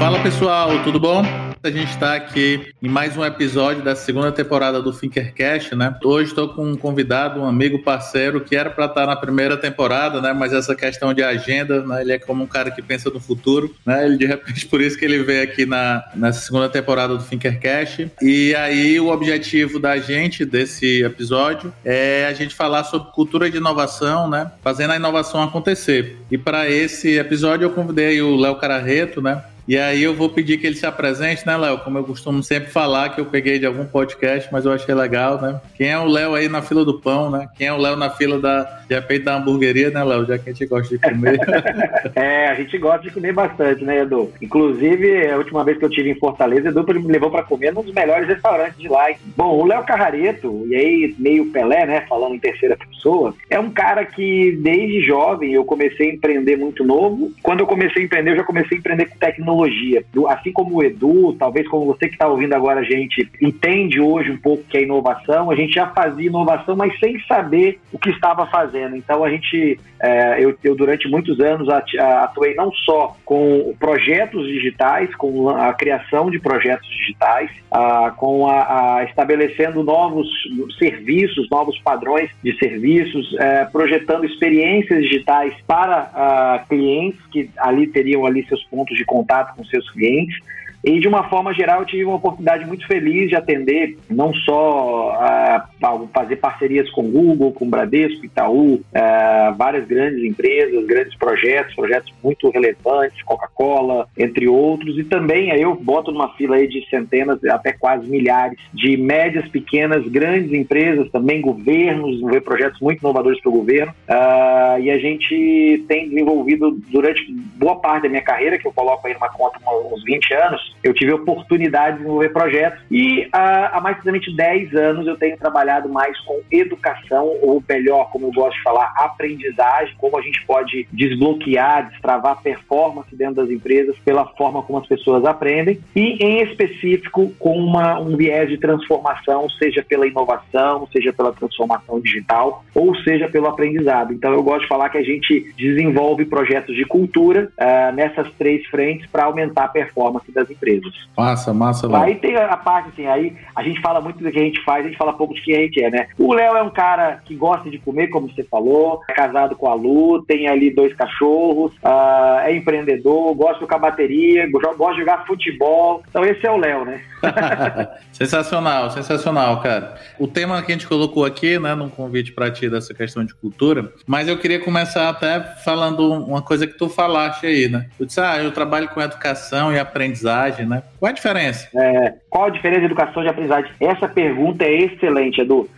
Fala pessoal, tudo bom? A gente está aqui em mais um episódio da segunda temporada do Thinkercast, né? Hoje estou com um convidado, um amigo parceiro que era para estar na primeira temporada, né? Mas essa questão de agenda, né? Ele é como um cara que pensa no futuro, né? Ele de repente por isso que ele veio aqui na segunda temporada do Thinkercast. E aí o objetivo da gente desse episódio é a gente falar sobre cultura de inovação, né? Fazendo a inovação acontecer. E para esse episódio eu convidei o Léo Cararreto, né? E aí eu vou pedir que ele se apresente, né, Léo? Como eu costumo sempre falar, que eu peguei de algum podcast, mas eu achei legal, né? Quem é o Léo aí na fila do pão, né? Quem é o Léo na fila da, de repente, da hamburgueria, né, Léo? Já que a gente gosta de comer. é, a gente gosta de comer bastante, né, Edu? Inclusive, a última vez que eu estive em Fortaleza, Edu me levou para comer num dos melhores restaurantes de lá. Bom, o Léo Carrareto, e aí meio Pelé, né, falando em terceira pessoa, é um cara que desde jovem eu comecei a empreender muito novo. Quando eu comecei a empreender, eu já comecei a empreender com tecnologia tecnologia. Assim como o Edu, talvez como você que está ouvindo agora a gente, entende hoje um pouco que é inovação, a gente já fazia inovação, mas sem saber o que estava fazendo. Então a gente, é, eu, eu, durante muitos anos atuei não só com projetos digitais, com a criação de projetos digitais, a, com a, a estabelecendo novos serviços, novos padrões de serviços, é, projetando experiências digitais para a, clientes que ali teriam ali seus pontos de contato contato com seus clientes. E de uma forma geral, eu tive uma oportunidade muito feliz de atender não só a, a fazer parcerias com Google, com Bradesco, Itaú, a, várias grandes empresas, grandes projetos, projetos muito relevantes, Coca-Cola, entre outros, e também eu boto numa fila aí de centenas, até quase milhares de médias, pequenas, grandes empresas, também governos, projetos muito inovadores para o governo. Uh, e a gente tem desenvolvido durante boa parte da minha carreira, que eu coloco aí numa conta uns 20 anos, eu tive a oportunidade de desenvolver projetos e há, há mais precisamente 10 anos eu tenho trabalhado mais com educação, ou melhor, como eu gosto de falar, aprendizagem, como a gente pode desbloquear, destravar performance dentro das empresas pela forma como as pessoas aprendem e, em específico, com uma, um viés de transformação, seja pela inovação, seja pela transformação digital, ou seja pelo aprendizado. Então, eu gosto de falar que a gente desenvolve projetos de cultura uh, nessas três frentes para aumentar a performance das empresas empresas. Massa, massa, Léo. Aí tem a parte assim, aí a gente fala muito do que a gente faz, a gente fala pouco de quem a gente é, né? O Léo é um cara que gosta de comer, como você falou, é casado com a Lu, tem ali dois cachorros, uh, é empreendedor, gosta de tocar bateria, gosta de jogar futebol. Então esse é o Léo, né? sensacional, sensacional, cara. O tema que a gente colocou aqui, né, num convite para ti dessa questão de cultura, mas eu queria começar até falando uma coisa que tu falaste aí, né? Tu disse, ah, eu trabalho com educação e aprendizagem, né? Qual a diferença? É, qual a diferença de educação e aprendizagem? Essa pergunta é excelente, Edu, uh,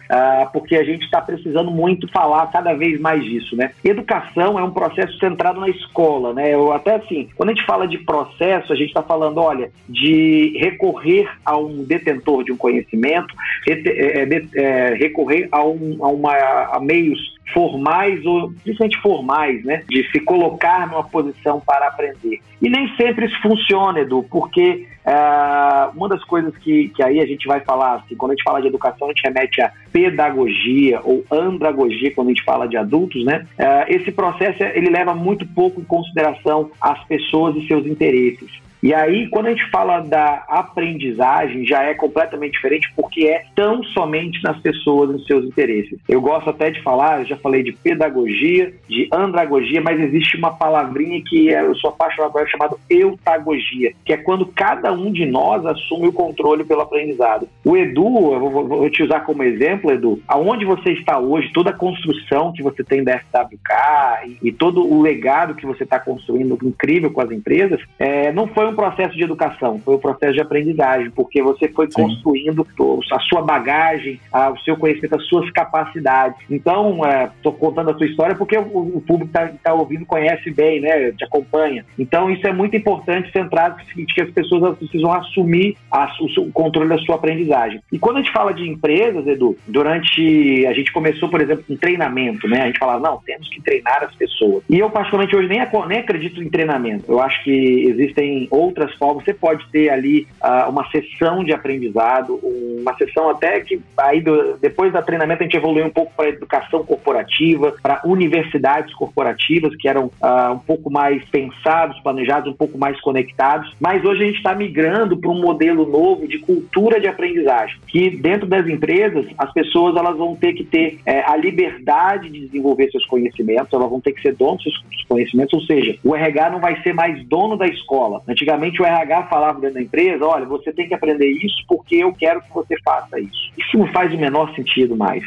porque a gente está precisando muito falar cada vez mais disso, né? Educação é um processo centrado na escola, né? Eu, até assim, quando a gente fala de processo, a gente está falando, olha, de recorrer a um detentor de um conhecimento, é, é, recorrer a, um, a, uma, a meios formais ou principalmente formais, né, de se colocar numa posição para aprender. E nem sempre isso funciona, Edu, porque uh, uma das coisas que, que aí a gente vai falar, assim, quando a gente fala de educação, a gente remete a pedagogia ou andragogia, quando a gente fala de adultos, né? Uh, esse processo ele leva muito pouco em consideração as pessoas e seus interesses. E aí, quando a gente fala da aprendizagem, já é completamente diferente, porque é tão somente nas pessoas nos seus interesses. Eu gosto até de falar, já falei de pedagogia, de andragogia, mas existe uma palavrinha que eu sou apaixonado por, chamada eutagogia, que é quando cada um de nós assume o controle pelo aprendizado. O Edu, eu vou, vou te usar como exemplo, Edu, aonde você está hoje, toda a construção que você tem da FWK e, e todo o legado que você está construindo incrível com as empresas, é, não foi um um processo de educação, foi um processo de aprendizagem, porque você foi Sim. construindo a sua bagagem, o seu conhecimento, as suas capacidades. Então, estou é, contando a sua história porque o, o público que está tá ouvindo conhece bem, né, te acompanha. Então, isso é muito importante centrado no seguinte, que as pessoas precisam assumir a, o, o controle da sua aprendizagem. E quando a gente fala de empresas, Edu, durante a gente começou, por exemplo, com treinamento, né? A gente falava, não, temos que treinar as pessoas. E eu particularmente hoje nem, nem acredito em treinamento. Eu acho que existem outras formas. Você pode ter ali uh, uma sessão de aprendizado, uma sessão até que aí do, depois da treinamento a gente evoluiu um pouco para educação corporativa, para universidades corporativas que eram uh, um pouco mais pensados, planejados, um pouco mais conectados. Mas hoje a gente está migrando para um modelo novo de cultura de aprendizagem, que dentro das empresas as pessoas elas vão ter que ter é, a liberdade de desenvolver seus conhecimentos, elas vão ter que ser donos dos seus conhecimentos, ou seja, o RH não vai ser mais dono da escola. Antigamente o RH falava dentro da empresa, olha, você tem que aprender isso porque eu quero que você faça isso. Isso não faz o menor sentido mais.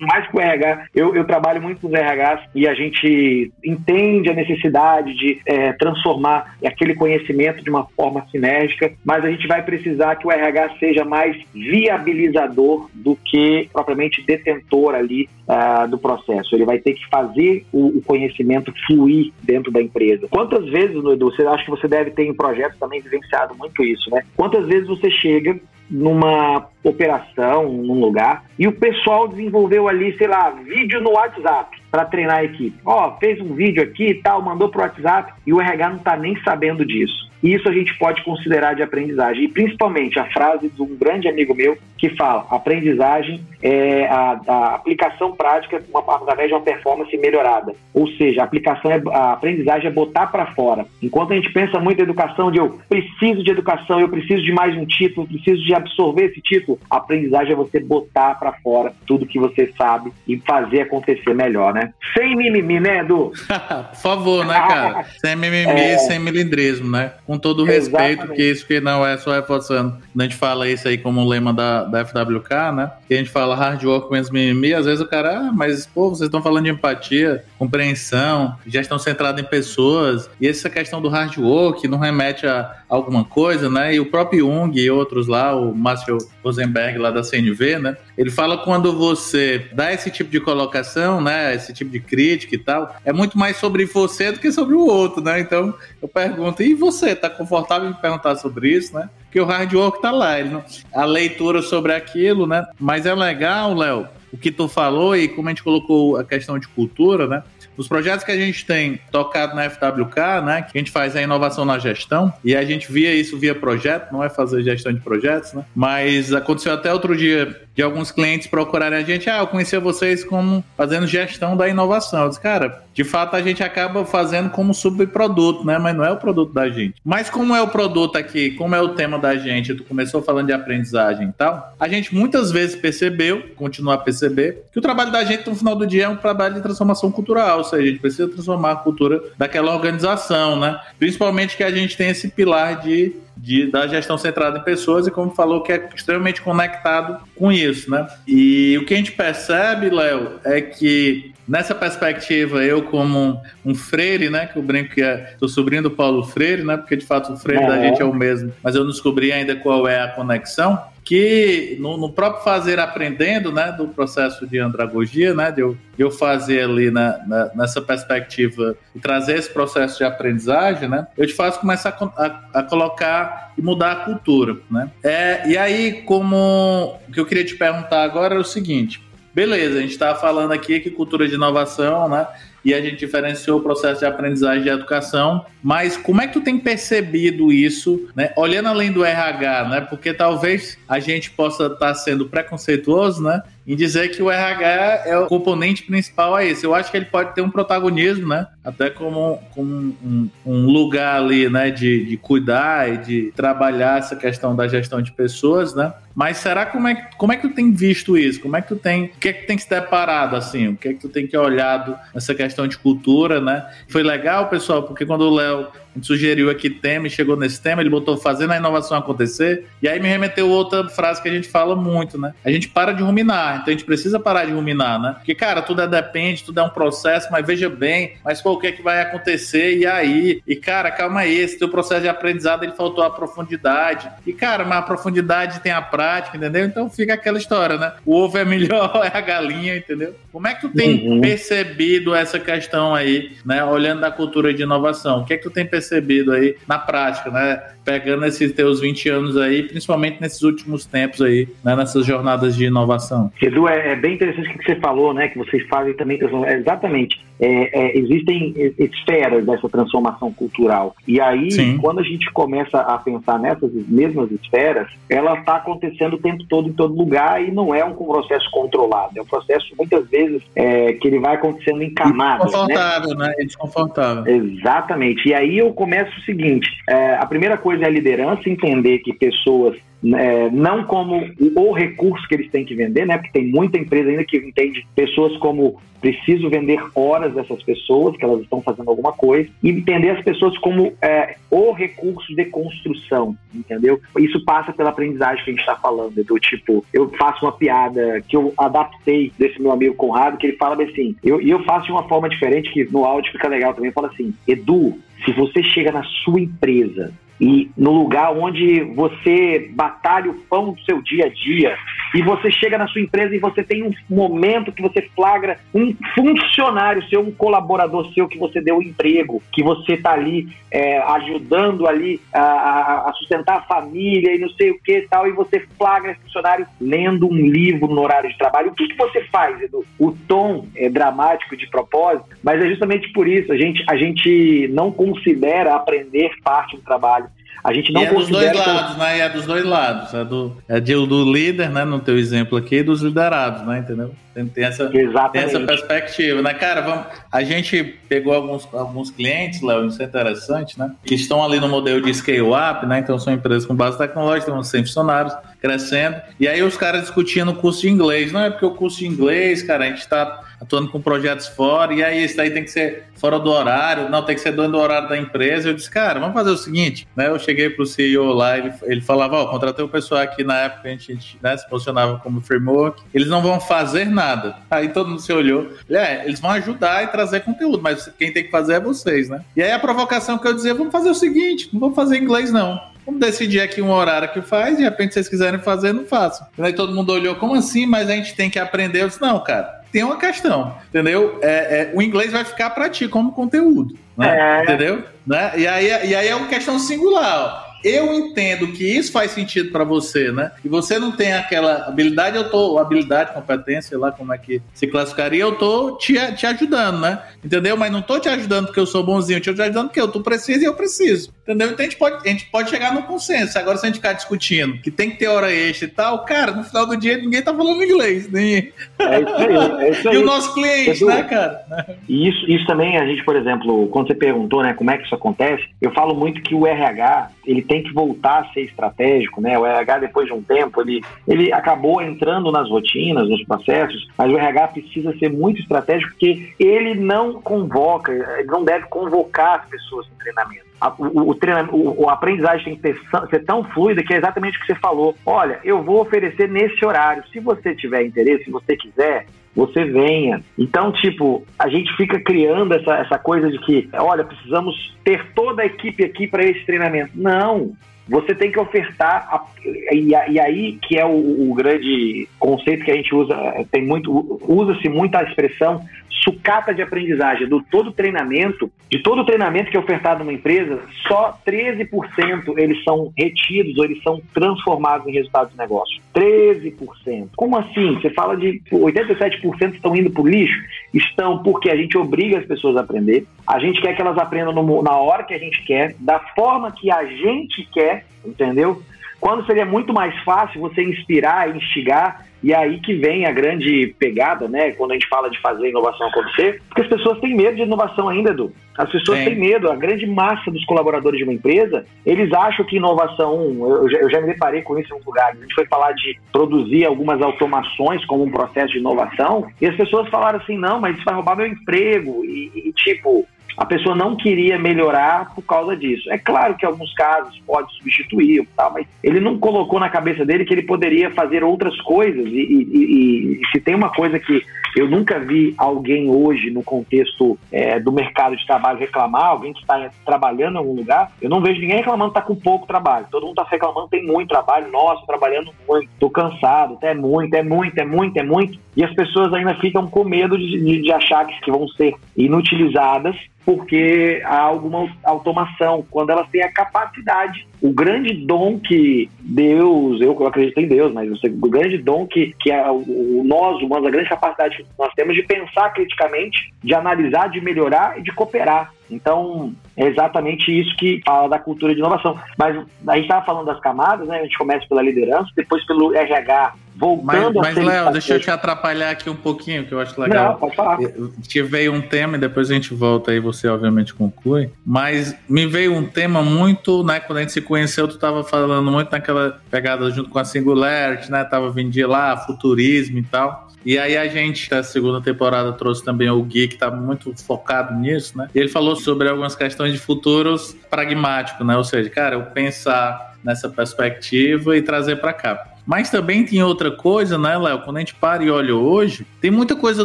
Mais que o RH, eu, eu trabalho muito com os RHs e a gente entende a necessidade de é, transformar aquele conhecimento de uma forma sinérgica, mas a gente vai precisar que o RH seja mais viabilizador do que propriamente detentor ali uh, do processo. Ele vai ter que fazer o, o, conhecimento fluir dentro da empresa. Quantas vezes, Edu, você acha que você deve ter em projetos também vivenciado muito isso, né? Quantas vezes você chega numa operação, num lugar, e o pessoal desenvolveu ali, sei lá, vídeo no WhatsApp para treinar a equipe. Ó, oh, fez um vídeo aqui e tal, mandou pro WhatsApp e o RH não tá nem sabendo disso. Isso a gente pode considerar de aprendizagem. E principalmente a frase de um grande amigo meu que fala: aprendizagem é a, a aplicação prática uma, através de uma performance melhorada. Ou seja, a aplicação é, a aprendizagem é botar para fora. Enquanto a gente pensa muito em educação, de eu preciso de educação, eu preciso de mais um título, preciso de absorver esse título, a aprendizagem é você botar para fora tudo que você sabe e fazer acontecer melhor, né? Sem mimimi, né, Edu? Por favor, né, cara? sem mimimi, é... sem milindrismo, né? Com todo o respeito, que isso que não é só reforçando. A gente fala isso aí como lema da, da FWK, né? Que a gente fala hard work menos mimimi, às vezes o cara, ah, mas, pô, vocês estão falando de empatia, compreensão, gestão centrada em pessoas, e essa questão do hard work não remete a alguma coisa, né? E o próprio Jung e outros lá, o Márcio Rosenberg lá da CNV, né? Ele fala quando você dá esse tipo de colocação, né? Esse tipo de crítica e tal, é muito mais sobre você do que sobre o outro, né? Então eu pergunto, e você, tá confortável em perguntar sobre isso, né? Porque o hard work tá lá, ele não... a leitura sobre aquilo, né? Mas é legal, Léo, o que tu falou e como a gente colocou a questão de cultura, né? Os projetos que a gente tem tocado na FWK, né, que a gente faz a inovação na gestão, e a gente via isso via projeto, não é fazer gestão de projetos, né? Mas aconteceu até outro dia de alguns clientes procurarem a gente, ah, eu conhecia vocês como fazendo gestão da inovação. Eu disse, cara, de fato a gente acaba fazendo como subproduto, né? Mas não é o produto da gente. Mas como é o produto aqui, como é o tema da gente, tu começou falando de aprendizagem e tal, a gente muitas vezes percebeu, continua a perceber, que o trabalho da gente no final do dia é um trabalho de transformação cultural, ou seja, a gente precisa transformar a cultura daquela organização, né? Principalmente que a gente tem esse pilar de de, da gestão centrada em pessoas e como falou que é extremamente conectado com isso, né? E o que a gente percebe, Léo, é que nessa perspectiva eu como um freire, né, que eu brinco que é sou sobrinho do Paulo Freire, né, porque de fato o freire da gente é o mesmo, mas eu não descobri ainda qual é a conexão que no, no, próprio fazer aprendendo, né, do processo de andragogia, né, de eu, de eu fazer ali na, na, nessa perspectiva e trazer esse processo de aprendizagem, né, eu te faço começar a, a, a colocar e mudar a cultura, né. É, e aí, como o que eu queria te perguntar agora é o seguinte, beleza, a gente estava falando aqui que cultura de inovação, né, e a gente diferenciou o processo de aprendizagem de educação. Mas como é que tu tem percebido isso, né? Olhando além do RH, né? Porque talvez a gente possa estar tá sendo preconceituoso, né? Em dizer que o RH é o componente principal a esse. Eu acho que ele pode ter um protagonismo, né? Até como, como um, um, lugar ali, né? De, de cuidar e de trabalhar essa questão da gestão de pessoas, né? Mas será como é, como é que tu tem visto isso? Como é que tu tem, o que é que tem se deparado assim? O que é que tu tem que olhado nessa questão de cultura, né? Foi legal, pessoal, porque quando o Léo a gente sugeriu aqui tema e chegou nesse tema, ele botou fazendo a inovação acontecer, e aí me remeteu outra frase que a gente fala muito, né? A gente para de ruminar, então a gente precisa parar de ruminar, né? Porque, cara, tudo é depende, tudo é um processo, mas veja bem, mas o que é que vai acontecer, e aí? E, cara, calma aí, esse teu processo de aprendizado, ele faltou a profundidade, e, cara, mas a profundidade tem a prática, entendeu? Então fica aquela história, né? O ovo é melhor, é a galinha, entendeu? Como é que tu tem uhum. percebido essa questão aí, né? Olhando da cultura de inovação, o que é que tu tem percebido percebido aí na prática, né? Pegando esses teus 20 anos aí, principalmente nesses últimos tempos aí, né? nessas jornadas de inovação. Edu, é, é bem interessante o que você falou, né? Que vocês fazem também, é exatamente é, é, existem esferas dessa transformação cultural. E aí, Sim. quando a gente começa a pensar nessas mesmas esferas, ela está acontecendo o tempo todo em todo lugar e não é um processo controlado. É um processo, muitas vezes, é, que ele vai acontecendo em camadas. Desconfortável, né? né? É desconfortável. Exatamente. E aí eu começo o seguinte: é, a primeira coisa é a liderança, entender que pessoas é, não como o recurso que eles têm que vender, né? Porque tem muita empresa ainda que entende pessoas como preciso vender horas dessas pessoas, que elas estão fazendo alguma coisa, e entender as pessoas como é, o recurso de construção, entendeu? Isso passa pela aprendizagem que a gente está falando, do tipo, eu faço uma piada que eu adaptei desse meu amigo Conrado, que ele fala assim, e eu, eu faço de uma forma diferente, que no áudio fica legal também, fala assim, Edu, se você chega na sua empresa e no lugar onde você batalha o pão do seu dia a dia e você chega na sua empresa e você tem um momento que você flagra um funcionário seu, um colaborador seu que você deu emprego, que você está ali é, ajudando ali a, a, sustentar a família e não sei o que tal, e você flagra esse funcionário lendo um livro no horário de trabalho. O que, que você faz, Edu? O tom é dramático de propósito, mas é justamente por isso a gente, a gente não considera aprender parte do trabalho a gente não e é dos dois lados, né? E é dos dois lados. É do, é de, do líder, né? No teu exemplo aqui, e dos liderados, né? Entendeu? Tem, tem, essa, tem essa perspectiva, né? Cara, vamos, a gente pegou alguns, alguns clientes, Léo, isso é interessante, né? Que estão ali no modelo de scale-up, né? Então são empresas com base tecnológica, uns 100 funcionários crescendo. E aí os caras discutindo o curso de inglês. Não é porque o curso de inglês, cara, a gente está atuando com projetos fora, e aí isso aí tem que ser fora do horário, não, tem que ser dentro do horário da empresa. Eu disse, cara, vamos fazer o seguinte, né? Eu cheguei pro CEO lá, ele, ele falava, ó, oh, contratei o pessoal aqui na época, a gente né, se posicionava como framework, eles não vão fazer nada. Aí todo mundo se olhou, é, eles vão ajudar e trazer conteúdo, mas quem tem que fazer é vocês, né? E aí a provocação que eu dizia, vamos fazer o seguinte, não vamos fazer inglês não. Vamos decidir aqui um horário que faz, e de repente, se vocês quiserem fazer, não façam. E aí todo mundo olhou, como assim? Mas a gente tem que aprender. Eu disse, não, cara, tem uma questão, entendeu? É, é, o inglês vai ficar para ti como conteúdo, né? É. entendeu? Né? E, aí, e aí é uma questão singular. Ó eu entendo que isso faz sentido para você, né? E você não tem aquela habilidade, eu tô, habilidade, competência, sei lá como é que se classificaria, eu tô te, te ajudando, né? Entendeu? Mas não tô te ajudando porque eu sou bonzinho, eu tô te ajudando porque eu, tu precisa e eu preciso. Entendeu? Então a gente pode, a gente pode chegar no consenso. Agora, se a gente ficar discutindo que tem que ter hora extra e tal, cara, no final do dia ninguém tá falando inglês. Nem... É isso aí. É isso aí. e o nosso cliente, Edu, né, cara? E isso, isso também, a gente, por exemplo, quando você perguntou, né, como é que isso acontece, eu falo muito que o RH, ele tem que voltar a ser estratégico, né? O RH, depois de um tempo, ele, ele acabou entrando nas rotinas, nos processos, mas o RH precisa ser muito estratégico porque ele não convoca, ele não deve convocar as pessoas no treinamento. O, o, o, o aprendizagem tem que ter, ser tão fluida que é exatamente o que você falou. Olha, eu vou oferecer nesse horário. Se você tiver interesse, se você quiser, você venha. Então, tipo, a gente fica criando essa, essa coisa de que, olha, precisamos ter toda a equipe aqui para esse treinamento. Não. Você tem que ofertar, a, e, e, aí que é o, o, grande conceito que a gente usa, tem muito, usa-se muito a expressão sucata de aprendizagem do todo treinamento, de todo treinamento que é ofertado numa empresa, só 13% eles são retidos ou eles são transformados em resultados de negócio. 13%. Como assim? Você fala de 87% estão indo para o lixo? Estão porque a gente obriga as pessoas a aprender, a gente quer que elas aprendam no, na hora que a gente quer, da forma que a gente quer, entendeu? Quando seria muito mais fácil você inspirar, instigar e aí que vem a grande pegada, né? Quando a gente fala de fazer inovação acontecer, porque as pessoas têm medo de inovação ainda, Edu. As pessoas Sim. têm medo. A grande massa dos colaboradores de uma empresa, eles acham que inovação. Eu já, eu já me deparei com isso em alguns lugares. A gente foi falar de produzir algumas automações como um processo de inovação, e as pessoas falaram assim: não, mas isso vai roubar meu emprego. E, e tipo, a pessoa não queria melhorar por causa disso. É claro que em alguns casos pode substituir, tal, mas ele não colocou na cabeça dele que ele poderia fazer outras coisas. E, e, e, se tem uma coisa que eu nunca vi alguém hoje no contexto é, do mercado de trabalho reclamar, alguém que está trabalhando em algum lugar, eu não vejo ninguém reclamando que está com pouco trabalho. Todo mundo está reclamando tem muito trabalho, nossa, trabalhando muito, estou cansado, é muito, é muito, é muito, é muito. E as pessoas ainda ficam com medo de, de, de achar que vão ser inutilizadas porque há alguma automação, quando elas têm a capacidade, o grande dom que Deus, eu, eu acredito em Deus, mas o grande dom que, que é o, nós humanos, a grande capacidade que nós temos de pensar criticamente, de analisar, de melhorar e de cooperar. Então, é exatamente isso que fala da cultura de inovação. Mas a gente estava falando das camadas, né? A gente começa pela liderança, depois pelo RH, voltando mas, mas Léo, deixa eu te atrapalhar aqui um pouquinho, que eu acho legal. Não, pode falar. Te veio um tema e depois a gente volta aí, você obviamente conclui. Mas me veio um tema muito, né? Quando a gente se conheceu, tu estava falando muito naquela pegada junto com a Singularity, né? Tava vindo de lá, futurismo e tal. E aí a gente, da segunda temporada, trouxe também o Gui, que está muito focado nisso, né? E ele falou sobre algumas questões de futuros pragmáticos, né? Ou seja, cara, eu pensar nessa perspectiva e trazer para cá. Mas também tem outra coisa, né, Léo? Quando a gente para e olha hoje, tem muita coisa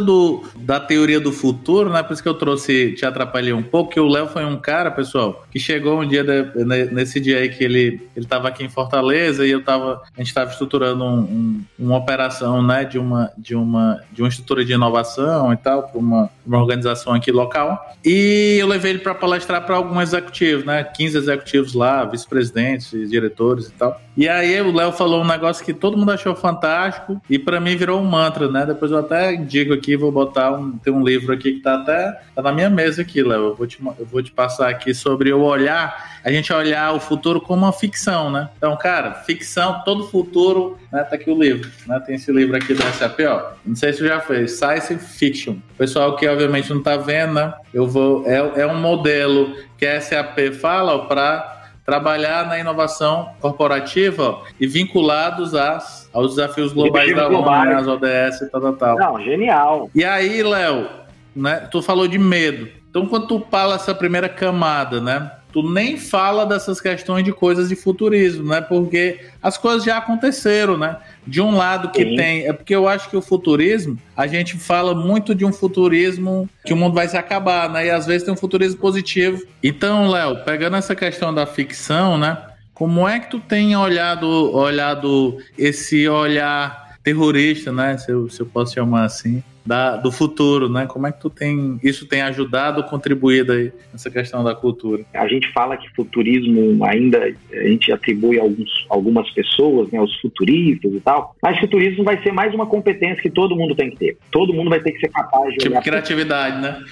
do, da teoria do futuro, né? Por isso que eu trouxe, te atrapalhei um pouco, que o Léo foi um cara, pessoal, que chegou um dia, de, nesse dia aí que ele, ele aqui em Fortaleza e eu tava, a gente estava estruturando um, um, uma operação, né, de uma, de uma, de uma estrutura de inovação e tal, para uma, uma organização aqui local. E eu levei ele para palestrar para alguns executivos, né? 15 executivos lá, vice-presidentes, diretores e tal. E aí o Léo falou um negócio que todo mundo achou fantástico e para mim virou um mantra, né? Depois eu até digo aqui, vou botar um, tem um livro aqui que tá até tá na minha mesa aqui, Léo. Eu vou te eu vou te passar aqui sobre o olhar, a gente olhar o futuro como uma ficção, né? Então, cara, ficção, todo futuro, né? Tá aqui o livro, né? Tem esse livro aqui da SAP, ó. Não sei se já fez, Science Fiction. Pessoal que obviamente não tá vendo, né? Eu vou é, é um modelo que a SAP fala para trabalhar na inovação corporativa e vinculados às, aos desafios globais da ONU, né, as ODS e tal, tal, tal. Não, genial. E aí, Léo, né, tu falou de medo. Então, quando tu fala essa primeira camada, né? tu nem fala dessas questões de coisas de futurismo, né? Porque as coisas já aconteceram, né? De um lado que Sim. tem, é porque eu acho que o futurismo, a gente fala muito de um futurismo que o mundo vai se acabar, né? E às vezes tem um futurismo positivo. Então, Léo, pegando essa questão da ficção, né? Como é que tu tem olhado, olhado esse olhar terrorista, né? Se eu, se eu posso chamar assim, da, do futuro, né? Como é que tu tem isso tem ajudado, contribuído aí nessa questão da cultura? A gente fala que futurismo ainda a gente atribui a alguns, algumas pessoas, né, os futuristas e tal, mas futurismo vai ser mais uma competência que todo mundo tem que ter. Todo mundo vai ter que ser capaz de tipo criatividade, né?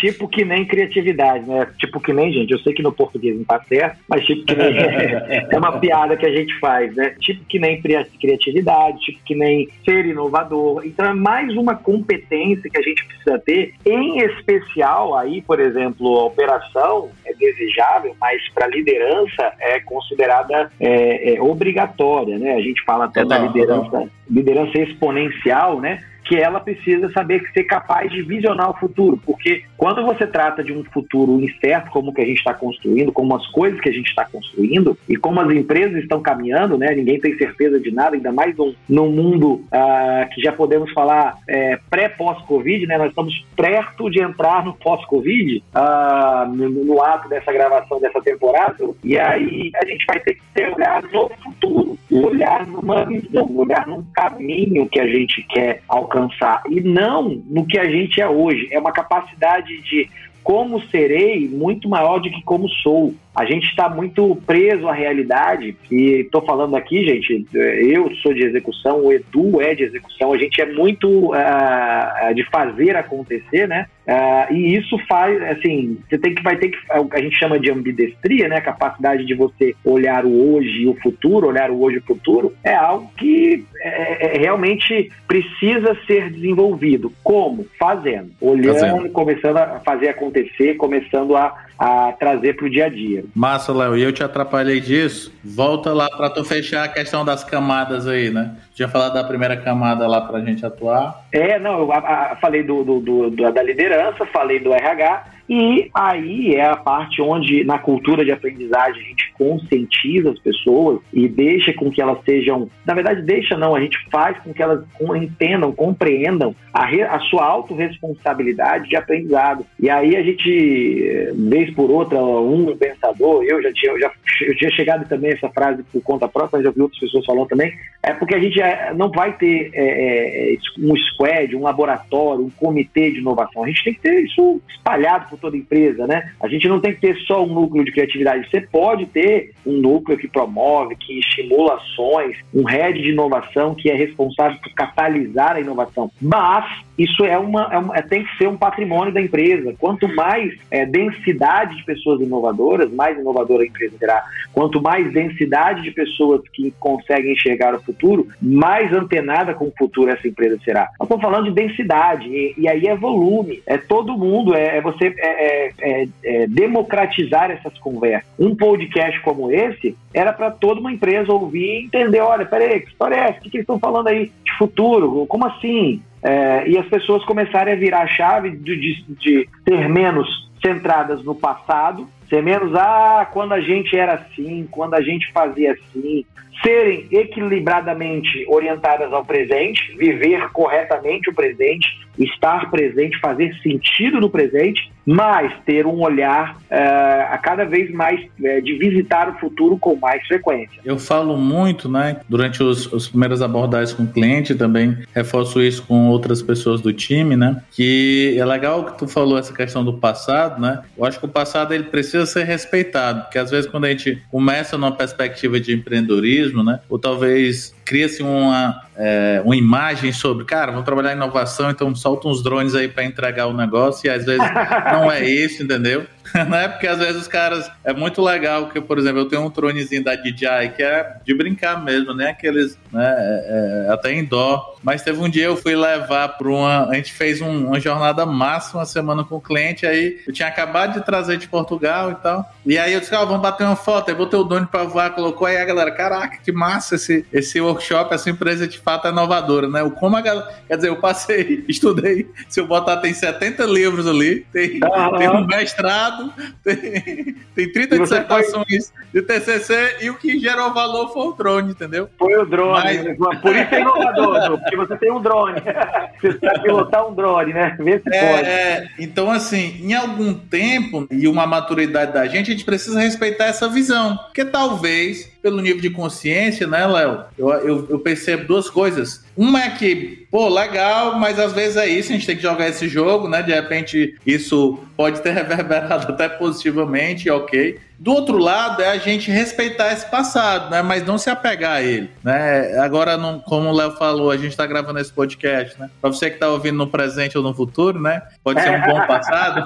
Tipo que nem criatividade, né? Tipo que nem, gente, eu sei que no português não tá certo, mas tipo que nem é uma piada que a gente faz, né? Tipo que nem criatividade, tipo que nem ser inovador. Então é mais uma competência que a gente precisa ter, em especial aí, por exemplo, a operação é desejável, mas para liderança é considerada é, é obrigatória, né? A gente fala até da liderança, liderança exponencial, né? Que ela precisa saber ser capaz de visionar o futuro, porque quando você trata de um futuro incerto, como que a gente está construindo, como as coisas que a gente está construindo e como as empresas estão caminhando, né? Ninguém tem certeza de nada, ainda mais num, num mundo ah, que já podemos falar é, pré-pós-Covid, né? Nós estamos perto de entrar no pós-Covid, ah, no, no, ato dessa gravação dessa temporada, e aí a gente vai ter que ter olhar no futuro, olhar numa visão, olhar num caminho que a gente quer alcançar alcançar e não no que a gente é hoje. É uma capacidade de como serei muito maior do que como sou. A gente está muito preso à realidade, e estou falando aqui, gente, eu sou de execução, o Edu é de execução, a gente é muito uh, de fazer acontecer, né? Uh, e isso faz, assim, você tem que vai ter que a gente chama de ambidestria, né? A capacidade de você olhar o hoje e o futuro, olhar o hoje e o futuro, é algo que é, é, é realmente precisa ser desenvolvido. Como? Fazendo, olhando, Fazendo. começando a fazer acontecer, começando a a trazer para o dia a dia. Massa, Léo. E eu te atrapalhei disso. Volta lá para tu fechar a questão das camadas aí, né? Já falar da primeira camada lá para a gente atuar. É, não, eu a, a, falei do, do, do, da liderança, falei do RH, e aí é a parte onde, na cultura de aprendizagem, a gente conscientiza as pessoas e deixa com que elas sejam. Na verdade, deixa não, a gente faz com que elas entendam, compreendam a, re, a sua autorresponsabilidade de aprendizado. E aí a gente, vez por outra, um pensador, eu já tinha, já, eu tinha chegado também essa frase por conta própria, mas já vi outras pessoas falando também, é porque a gente é, não vai ter é, é, um squad, um laboratório, um comitê de inovação. A gente tem que ter isso espalhado por toda a empresa, né? A gente não tem que ter só um núcleo de criatividade. Você pode ter um núcleo que promove, que estimula ações, um head de inovação que é responsável por catalisar a inovação. Mas isso é uma, é uma, tem que ser um patrimônio da empresa. Quanto mais é, densidade de pessoas inovadoras, mais inovadora a empresa terá. Quanto mais densidade de pessoas que conseguem enxergar o futuro, mais antenada com o futuro essa empresa será. Nós estamos falando de densidade, e, e aí é volume, é todo mundo, é, é você é, é, é, é democratizar essas conversas. Um podcast como esse era para toda uma empresa ouvir e entender: olha, peraí, que história é essa? O que, que eles estão falando aí de futuro? Como assim? É, e as pessoas começarem a virar a chave de, de, de ser menos centradas no passado, ser menos, ah, quando a gente era assim, quando a gente fazia assim, serem equilibradamente orientadas ao presente, viver corretamente o presente, estar presente, fazer sentido no presente, mas ter um olhar uh, a cada vez mais uh, de visitar o futuro com mais frequência. Eu falo muito, né, durante os, os primeiras abordagens com o cliente, também reforço isso com outras pessoas do time, né, que é legal que tu falou essa questão do passado, né, eu acho que o passado ele precisa ser respeitado, porque às vezes quando a gente começa numa perspectiva de empreendedorismo, né, ou talvez cria-se uma, é, uma imagem sobre, cara, vamos trabalhar em inovação, então solta uns drones aí para entregar o negócio, e às vezes não é isso, entendeu? né? Porque às vezes os caras. É muito legal que, por exemplo, eu tenho um tronezinho da DJI que é de brincar mesmo, né? Aqueles. Né? É, é, até em dó. Mas teve um dia eu fui levar para uma. A gente fez um, uma jornada massa uma semana com o cliente. Aí eu tinha acabado de trazer de Portugal e tal. E aí eu disse, ó, vamos bater uma foto. Aí botei o drone para voar, colocou aí a galera. Caraca, que massa esse, esse workshop. Essa empresa de fato é inovadora, né? O como a galera. Quer dizer, eu passei, estudei. Se eu botar, tem 70 livros ali, tem, ah, tem um mestrado tem, tem 30 dissertações foi... de TCC e o que gerou valor foi o drone, entendeu? Foi o drone. Mas... Por isso é inovador, porque você tem um drone. Você sabe pilotar um drone, né? Vê se é, pode. É, então, assim, em algum tempo e uma maturidade da gente, a gente precisa respeitar essa visão. Porque talvez pelo nível de consciência, né, Léo? Eu, eu, eu, percebo duas coisas. Uma é que, pô, legal, mas às vezes é isso, a gente tem que jogar esse jogo, né? De repente isso pode ter reverberado até positivamente, ok. Do outro lado, é a gente respeitar esse passado, né? Mas não se apegar a ele, né? Agora, não, como o Léo falou, a gente está gravando esse podcast, né? Para você que está ouvindo no presente ou no futuro, né? Pode ser um bom passado.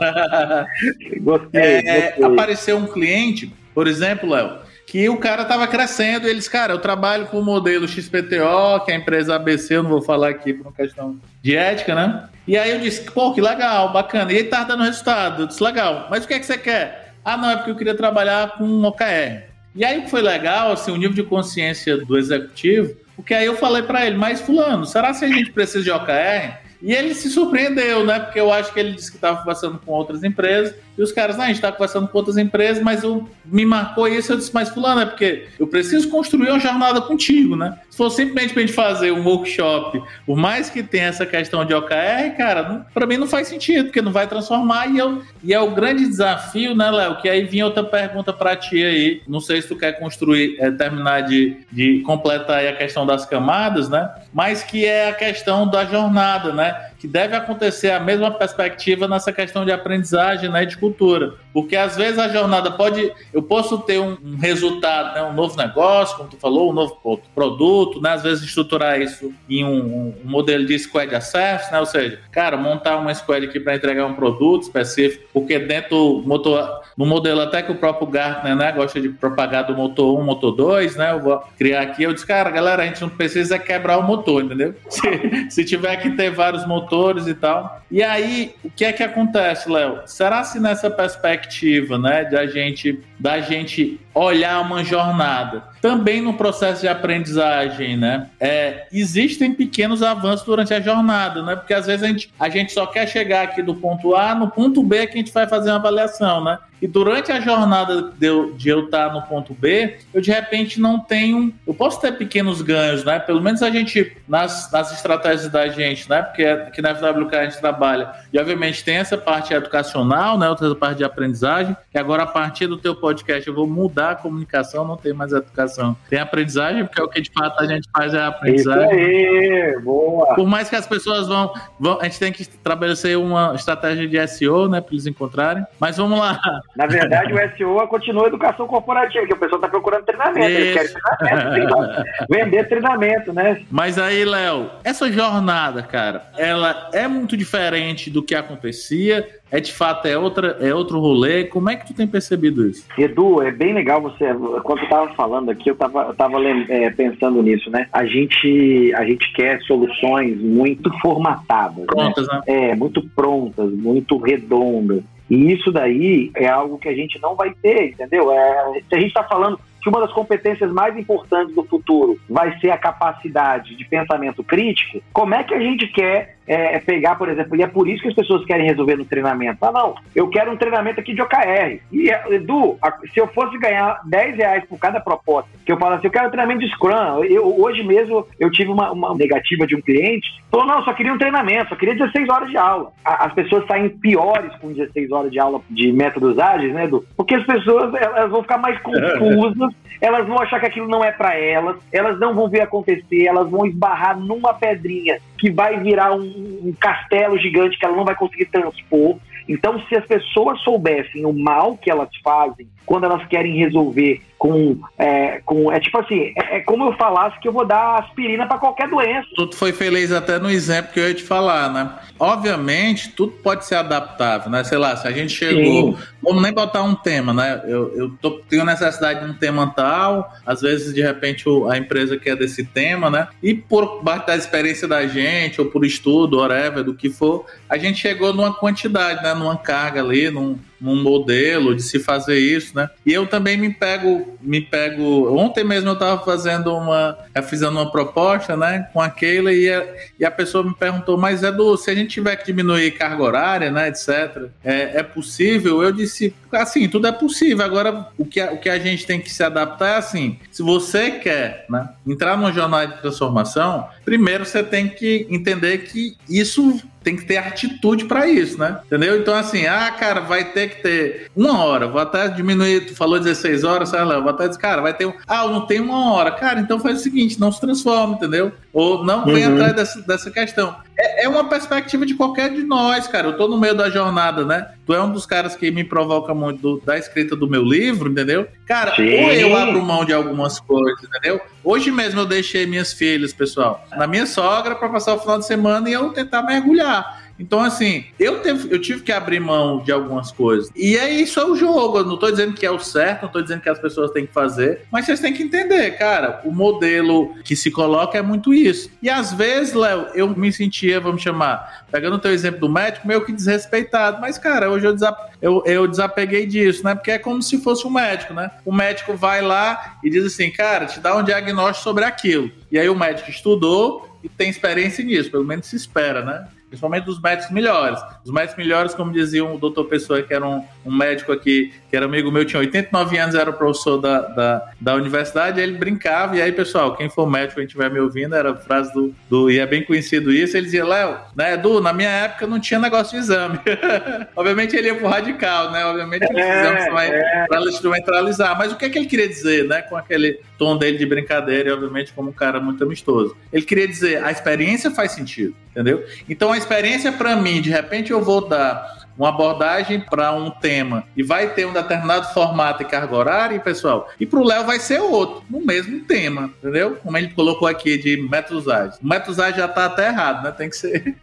gostei, é, gostei. Apareceu um cliente, por exemplo, Léo, que o cara tava crescendo. eles, cara, eu trabalho com o modelo XPTO, que é a empresa ABC, eu não vou falar aqui por uma questão de ética, né? E aí eu disse, pô, que legal, bacana. E ele tava dando resultado. Eu disse, legal, mas o que é que você quer? Ah, não, é porque eu queria trabalhar com um OKR. E aí foi legal, assim, o nível de consciência do executivo, porque aí eu falei para ele, mas fulano, será que a gente precisa de OKR? E ele se surpreendeu, né? Porque eu acho que ele disse que estava conversando com outras empresas. E os caras, não, a gente está conversando com outras empresas, mas eu, me marcou isso. Eu disse, mas fulano, é porque eu preciso construir uma jornada contigo, né? Se for simplesmente para a gente fazer um workshop, por mais que tenha essa questão de OKR, cara, para mim não faz sentido, porque não vai transformar. E, eu, e é o grande desafio, né, Léo? Que aí vinha outra pergunta para ti aí. Não sei se tu quer construir, é, terminar de, de completar a questão das camadas, né? Mas que é a questão da jornada, né? né? Que deve acontecer a mesma perspectiva nessa questão de aprendizagem né, de cultura. Porque às vezes a jornada pode. Eu posso ter um, um resultado, né, um novo negócio, como tu falou, um novo produto, né, às vezes estruturar isso em um, um modelo de squad acesso, né, ou seja, cara, montar uma squad aqui para entregar um produto específico, porque dentro do motor, no modelo até que o próprio Gartner né, gosta de propagar do motor 1, motor 2, né, eu vou criar aqui, eu disse, cara, galera, a gente não precisa quebrar o motor, entendeu? Se, se tiver que ter vários motores, motores e tal. E aí, o que é que acontece, Léo? Será se nessa perspectiva, né, da gente, da gente olhar uma jornada, também no processo de aprendizagem, né, é, existem pequenos avanços durante a jornada, né, porque às vezes a gente, a gente só quer chegar aqui do ponto A, no ponto B que a gente vai fazer uma avaliação, né? E durante a jornada de eu, de eu estar no ponto B, eu de repente não tenho. Eu posso ter pequenos ganhos, né? Pelo menos a gente, nas, nas estratégias da gente, né? Porque é, que na FWK a gente trabalha. E obviamente tem essa parte educacional, né? Outra parte de aprendizagem. E agora, a partir do teu podcast, eu vou mudar a comunicação, não tem mais educação. Tem aprendizagem, porque é o que de fato a gente faz é a aprendizagem. Isso aí, boa. Por mais que as pessoas vão, vão. A gente tem que estabelecer uma estratégia de SEO, né? Para eles encontrarem. Mas vamos lá. Na verdade, o SEO continua a educação corporativa, que o pessoal está procurando treinamento. Eles querem treinamento, vender treinamento, né? Mas aí, Léo, essa jornada, cara, ela é muito diferente do que acontecia. É de fato é outra é outro rolê. Como é que tu tem percebido isso? Edu, é bem legal você quando eu tava falando aqui, eu tava, eu tava é, pensando nisso, né? A gente a gente quer soluções muito formatadas, né? prontas, né? né? É, muito prontas, muito redondas. E isso daí é algo que a gente não vai ter, entendeu? É, se a gente está falando que uma das competências mais importantes do futuro vai ser a capacidade de pensamento crítico, como é que a gente quer é, pegar, por exemplo, e é por isso que as pessoas querem resolver no treinamento. Ah, não, eu quero um treinamento aqui de OKR. E, Edu, se eu fosse ganhar 10 reais por cada proposta, que eu falo assim, eu quero um treinamento de Scrum. Eu, hoje mesmo eu tive uma, uma negativa de um cliente, falou, não, só queria um treinamento, só queria 16 horas de aula. As pessoas saem piores com 16 horas de aula de métodos ágeis, né, Edu? Porque as pessoas elas vão ficar mais confusas, elas vão achar que aquilo não é para elas, elas não vão ver acontecer, elas vão esbarrar numa pedrinha que vai virar um, um castelo gigante que ela não vai conseguir transpor. Então, se as pessoas soubessem o mal que elas fazem quando elas querem resolver com. É, com é tipo assim, é, é, como eu falasse que eu vou dar aspirina para qualquer doença. Tu foi feliz até no exemplo que eu ia te falar, né? Obviamente, tudo pode ser adaptável, né? Sei lá, se a gente chegou. Sim. Vamos nem botar um tema, né? Eu, eu tô, tenho necessidade de um tema tal, às vezes, de repente, a empresa quer desse tema, né? E por parte da experiência da gente, ou por estudo, whatever, do que for, a gente chegou numa quantidade, né? Numa carga ali, num, num modelo de se fazer isso, né? E eu também me pego, me pego. Ontem mesmo eu estava fazendo uma, fazendo uma proposta, né, com a Keila e a, e a pessoa me perguntou, mas Edu, se a gente tiver que diminuir carga horária, né, etc, é, é possível? Eu disse, assim, tudo é possível. Agora, o que, a, o que a gente tem que se adaptar é assim: se você quer, né, entrar numa jornada de transformação, primeiro você tem que entender que isso tem que ter atitude para isso, né? Entendeu? Então, assim, ah, cara, vai ter que ter uma hora, vou até diminuir, tu falou 16 horas, sei lá, vou até dizer, cara, vai ter, um, ah, não tem uma hora, cara, então faz o seguinte, não se transforma, entendeu? Ou não vem uhum. atrás dessa, dessa questão. É, é, uma perspectiva de qualquer de nós, cara, eu tô no meio da jornada, né? Tu é um dos caras que me provoca muito do, da escrita do meu livro, entendeu? Cara, Sim. ou eu abro mão de algumas coisas, entendeu? Hoje mesmo eu deixei minhas filhas, pessoal, na minha sogra para passar o final de semana e eu tentar mergulhar. Então, assim, eu, teve, eu tive que abrir mão de algumas coisas. E é isso é o jogo. Eu não tô dizendo que é o certo, não tô dizendo que as pessoas têm que fazer, mas vocês têm que entender, cara, o modelo que se coloca é muito isso. E às vezes, Léo, eu me sentia, vamos chamar, pegando o teu exemplo do médico, meio que desrespeitado. Mas, cara, hoje eu, eu, eu desapeguei disso, né? Porque é como se fosse um médico, né? O médico vai lá e diz assim, cara, te dá um diagnóstico sobre aquilo. E aí o médico estudou e tem experiência nisso, pelo menos se espera, né? Principalmente dos médicos melhores. Os médicos melhores, como dizia o doutor Pessoa, que era um, um, médico aqui, que era amigo meu, tinha 89 anos, era professor da, da, da universidade, ele brincava, e aí, pessoal, quem for médico e estiver me ouvindo, era a frase do, do, e é bem conhecido isso, ele dizia, Léo, né, Edu, na minha época não tinha negócio de exame. Obviamente ele ia pro radical, né, obviamente é, exame vai, é. para instrumentalizar, mas o que é que ele queria dizer, né, com aquele tom dele de brincadeira e, obviamente, como um cara muito amistoso. Ele queria dizer, a experiência faz sentido, entendeu? Então, a experiência para mim, de repente eu vou dar uma abordagem para um tema e vai ter um determinado formato e carga horária, pessoal, e para o Léo vai ser outro, no mesmo tema, entendeu? Como ele colocou aqui de métodos ágeis. O métodos ágeis já está até errado, né? Tem que ser.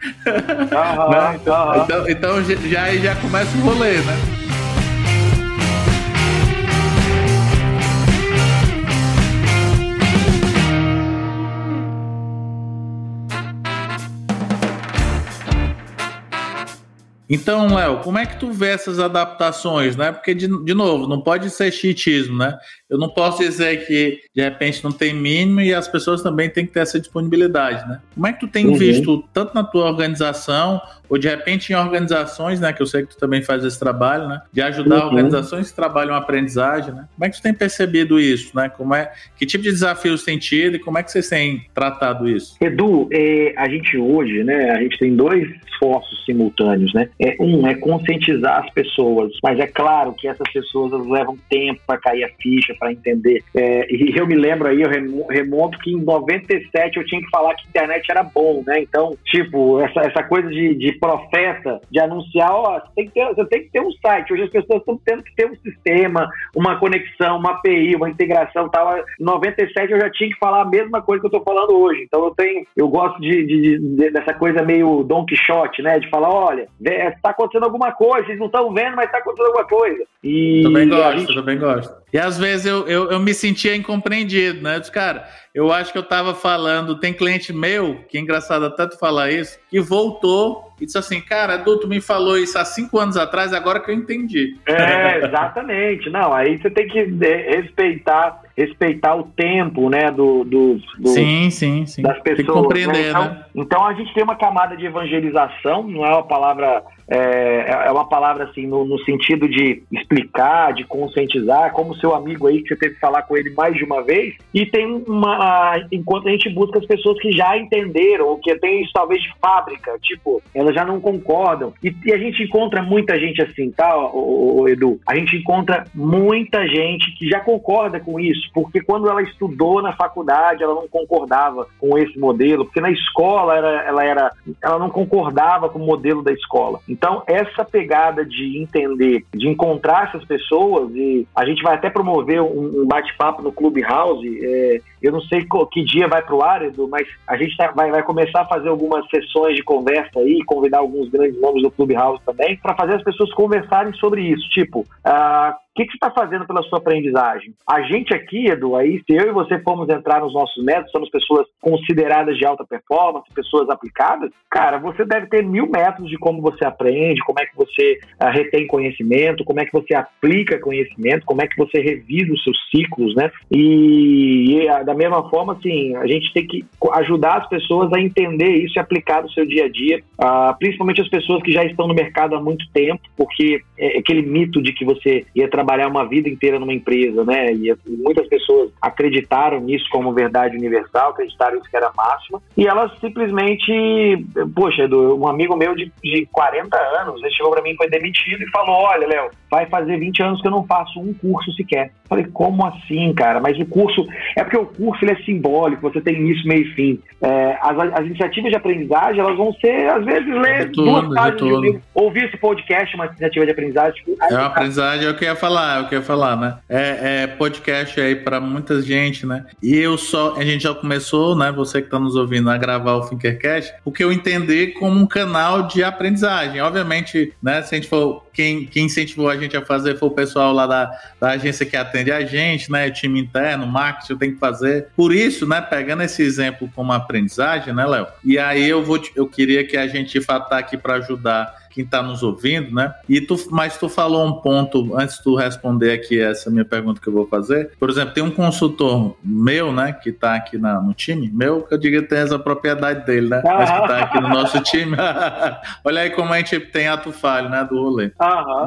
Aham, então, aham. então, então, já, já começa o rolê, né? Então, Léo, como é que tu vê essas adaptações, né? Porque, de, de novo, não pode ser chiitismo, né? Eu não posso dizer que, de repente, não tem mínimo e as pessoas também têm que ter essa disponibilidade, né? Como é que tu tem uhum. visto, tanto na tua organização, ou de repente em organizações, né? Que eu sei que tu também faz esse trabalho, né? De ajudar uhum. organizações que trabalham a aprendizagem, né? Como é que tu tem percebido isso, né? Como é, que tipo de desafios tem tido e como é que vocês têm tratado isso? Edu, é, a gente hoje, né? A gente tem dois esforços simultâneos, né? É, um é conscientizar as pessoas, mas é claro que essas pessoas levam tempo para cair a ficha, para entender. É, e eu me lembro aí, eu remonto que em 97 eu tinha que falar que internet era bom, né? Então, tipo, essa, essa coisa de, de profeta, de anunciar, ó, você tem, que ter, você tem que ter um site. Hoje as pessoas estão tendo que ter um sistema, uma conexão, uma API, uma integração tal. Em 97 eu já tinha que falar a mesma coisa que eu estou falando hoje. Então eu tenho, eu gosto de, de, de, dessa coisa meio Don Quixote, né? De falar, olha, está acontecendo alguma coisa, vocês não estão vendo, mas está acontecendo alguma coisa. E também gosto, gente... também gosto. E às vezes eu, eu, eu me sentia incompreendido, né? Eu disse, cara, eu acho que eu estava falando, tem cliente meu, que é engraçado tanto falar isso, que voltou e disse assim, cara, Edu, tu me falou isso há cinco anos atrás, agora que eu entendi. É, exatamente. Não, aí você tem que é, respeitar respeitar o tempo, né, do, do, do sim, sim, sim. das pessoas. Tem que compreender, né? Então, né? então a gente tem uma camada de evangelização, não é uma palavra é, é uma palavra assim no, no, sentido de explicar, de conscientizar, como seu amigo aí que você teve que falar com ele mais de uma vez. E tem uma, enquanto a gente busca as pessoas que já entenderam, ou que tem isso talvez de fábrica, tipo, elas já não concordam. E, e a gente encontra muita gente assim, tá, Edu? A gente encontra muita gente que já concorda com isso, porque quando ela estudou na faculdade, ela não concordava com esse modelo, porque na escola era, ela era, ela não concordava com o modelo da escola. Então, essa pegada de entender, de encontrar essas pessoas, e a gente vai até promover um, bate-papo no Clubhouse. É, eu não sei que dia vai para o ar, Edu, mas a gente tá, vai, vai começar a fazer algumas sessões de conversa aí, convidar alguns grandes nomes do Clubhouse também, para fazer as pessoas conversarem sobre isso. Tipo, uh, o que, que você está fazendo pela sua aprendizagem? A gente aqui, Edu, aí, se eu e você formos entrar nos nossos métodos, somos pessoas consideradas de alta performance, pessoas aplicadas, cara, você deve ter mil métodos de como você aprende, como é que você uh, retém conhecimento, como é que você aplica conhecimento, como é que você revisa os seus ciclos, né? E, e uh, da mesma forma, assim, a gente tem que ajudar as pessoas a entender isso e aplicar no seu dia a dia, uh, principalmente as pessoas que já estão no mercado há muito tempo, porque é aquele mito de que você ia trabalhar trabalhar uma vida inteira numa empresa, né? E, muitas pessoas acreditaram nisso como verdade universal, acreditaram isso que era máxima, e elas simplesmente, poxa, um amigo meu de, de 40 anos, ele chegou para mim, foi demitido e falou: Olha, Léo, vai fazer 20 anos que eu não faço um curso sequer. Falei, como assim, cara? Mas o curso, é porque o curso ele é simbólico, você tem início, meio e fim. É, as, as, iniciativas de aprendizagem, elas vão ser, às vezes, ler duas páginas de livro, ouvir esse podcast, uma iniciativa de aprendizagem. É uma aprendizagem, é o que eu ia falar, é o que eu ia falar, né? É, é podcast aí para muita gente, né? E eu só, a gente já começou, né? Você que está nos ouvindo, a gravar o Thinkercast, o que eu entendi como um canal de aprendizagem. Obviamente, né? Se a gente for quem, quem incentivou a gente a fazer foi o pessoal lá da, da agência que atende a gente, né? Time interno, marketing, tem que fazer. Por isso, né? Pegando esse exemplo como aprendizagem, né, Léo? E aí eu vou, eu queria que a gente tá aqui para ajudar quem está nos ouvindo, né? E tu, mas tu falou um ponto antes de tu responder aqui essa minha pergunta que eu vou fazer. Por exemplo, tem um consultor meu, né, que está aqui na, no time, meu, que eu digo que tem essa propriedade dele, né? Mas que está aqui no nosso time. Olha aí como a gente tem ato falho, né, do rolê.